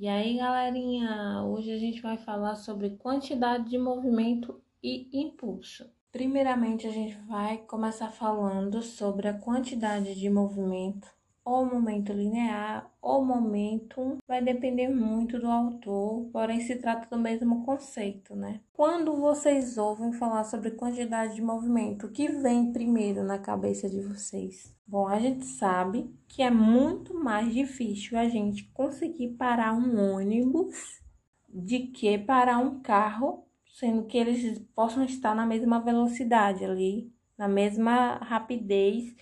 E aí, galerinha, hoje a gente vai falar sobre quantidade de movimento e impulso. Primeiramente, a gente vai começar falando sobre a quantidade de movimento ou momento linear ou momentum, vai depender muito do autor, porém se trata do mesmo conceito, né? Quando vocês ouvem falar sobre quantidade de movimento, o que vem primeiro na cabeça de vocês? Bom, a gente sabe que é muito mais difícil a gente conseguir parar um ônibus de que parar um carro, sendo que eles possam estar na mesma velocidade ali, na mesma rapidez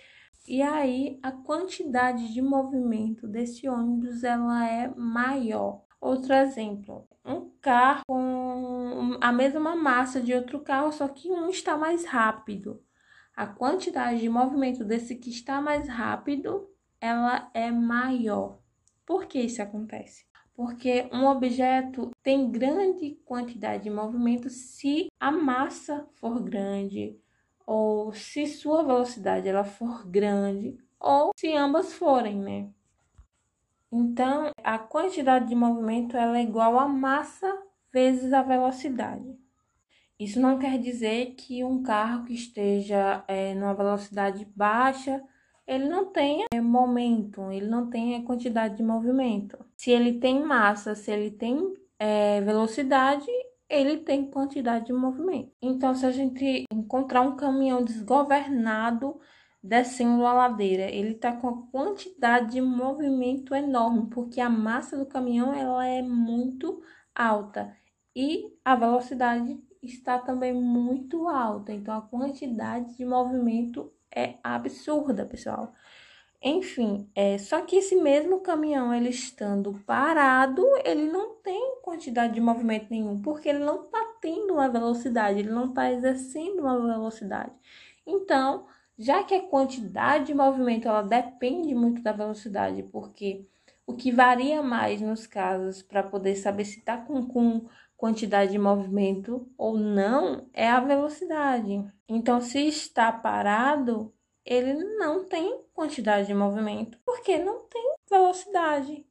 e aí a quantidade de movimento desse ônibus ela é maior. Outro exemplo, um carro com a mesma massa de outro carro, só que um está mais rápido. A quantidade de movimento desse que está mais rápido, ela é maior. Por que isso acontece? Porque um objeto tem grande quantidade de movimento se a massa for grande, ou se sua velocidade ela for grande, ou se ambas forem, né? Então, a quantidade de movimento ela é igual a massa vezes a velocidade. Isso não quer dizer que um carro que esteja é, numa velocidade baixa, ele não tenha é, momento, ele não tenha quantidade de movimento. Se ele tem massa, se ele tem é, velocidade, ele tem quantidade de movimento. Então, se a gente encontrar um caminhão desgovernado descendo a ladeira, ele está com a quantidade de movimento enorme, porque a massa do caminhão ela é muito alta e a velocidade está também muito alta. Então, a quantidade de movimento é absurda, pessoal. Enfim, é, só que esse mesmo caminhão, ele estando parado, ele não tem quantidade de movimento nenhum, porque ele não está tendo uma velocidade, ele não está exercendo uma velocidade. Então, já que a quantidade de movimento ela depende muito da velocidade, porque o que varia mais nos casos para poder saber se está com, com quantidade de movimento ou não é a velocidade. Então, se está parado, ele não tem quantidade de movimento, porque não tem velocidade.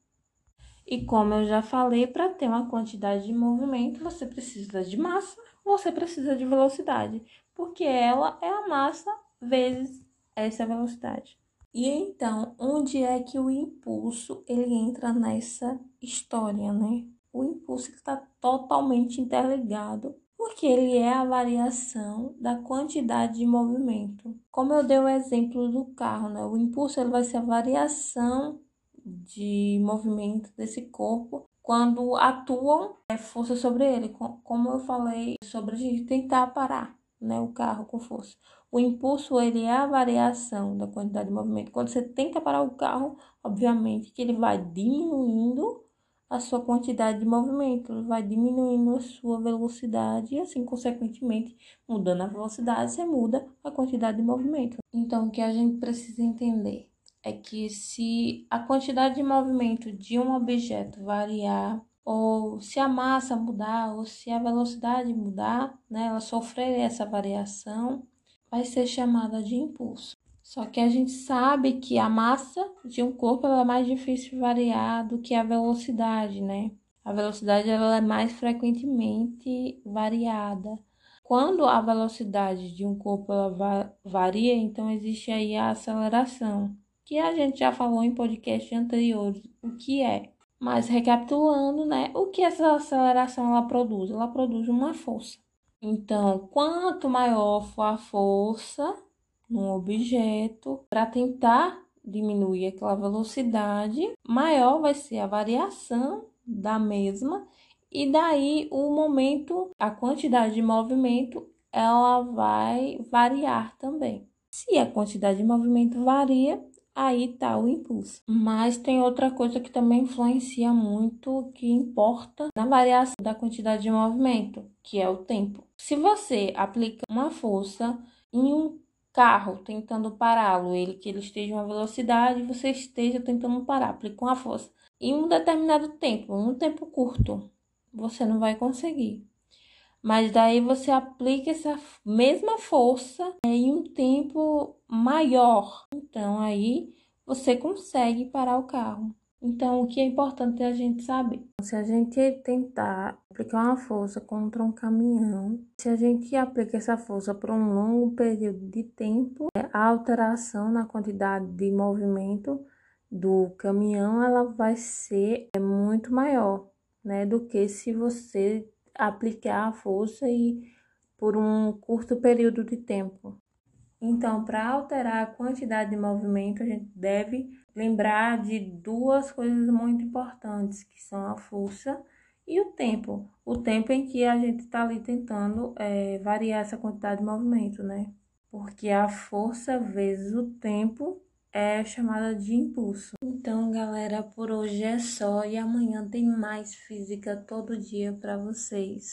E como eu já falei, para ter uma quantidade de movimento, você precisa de massa, você precisa de velocidade, porque ela é a massa vezes essa velocidade. E então, onde é que o impulso ele entra nessa história, né? O impulso está totalmente interligado porque ele é a variação da quantidade de movimento. Como eu dei o exemplo do carro, né? O impulso ele vai ser a variação de movimento desse corpo quando atuam é, força sobre ele, como eu falei sobre a gente tentar parar, né, o carro com força. O impulso ele é a variação da quantidade de movimento. Quando você tenta parar o carro, obviamente que ele vai diminuindo a sua quantidade de movimento, vai diminuindo a sua velocidade e assim, consequentemente, mudando a velocidade, você muda a quantidade de movimento. Então, o que a gente precisa entender é que se a quantidade de movimento de um objeto variar, ou se a massa mudar, ou se a velocidade mudar, né, ela sofrer essa variação, vai ser chamada de impulso. Só que a gente sabe que a massa de um corpo é mais difícil variar do que a velocidade, né? A velocidade ela é mais frequentemente variada. Quando a velocidade de um corpo ela varia, então existe aí a aceleração, que a gente já falou em podcast anteriores o que é. Mas recapitulando, né, o que essa aceleração ela produz? Ela produz uma força. Então, quanto maior for a força, num objeto para tentar diminuir aquela velocidade, maior vai ser a variação da mesma e daí o momento, a quantidade de movimento, ela vai variar também. Se a quantidade de movimento varia, aí tá o impulso. Mas tem outra coisa que também influencia muito, que importa na variação da quantidade de movimento, que é o tempo. Se você aplica uma força em um carro tentando pará-lo, ele que ele esteja em uma velocidade, você esteja tentando parar, aplica uma força. Em um determinado tempo, um tempo curto, você não vai conseguir. Mas daí você aplica essa mesma força em um tempo maior. Então aí você consegue parar o carro. Então, o que é importante a gente saber? Se a gente tentar aplicar uma força contra um caminhão, se a gente aplica essa força por um longo período de tempo, a alteração na quantidade de movimento do caminhão ela vai ser muito maior, né, do que se você aplicar a força e por um curto período de tempo. Então, para alterar a quantidade de movimento, a gente deve lembrar de duas coisas muito importantes, que são a força e o tempo. O tempo em que a gente está ali tentando é, variar essa quantidade de movimento, né? Porque a força vezes o tempo é chamada de impulso. Então, galera, por hoje é só e amanhã tem mais física todo dia para vocês.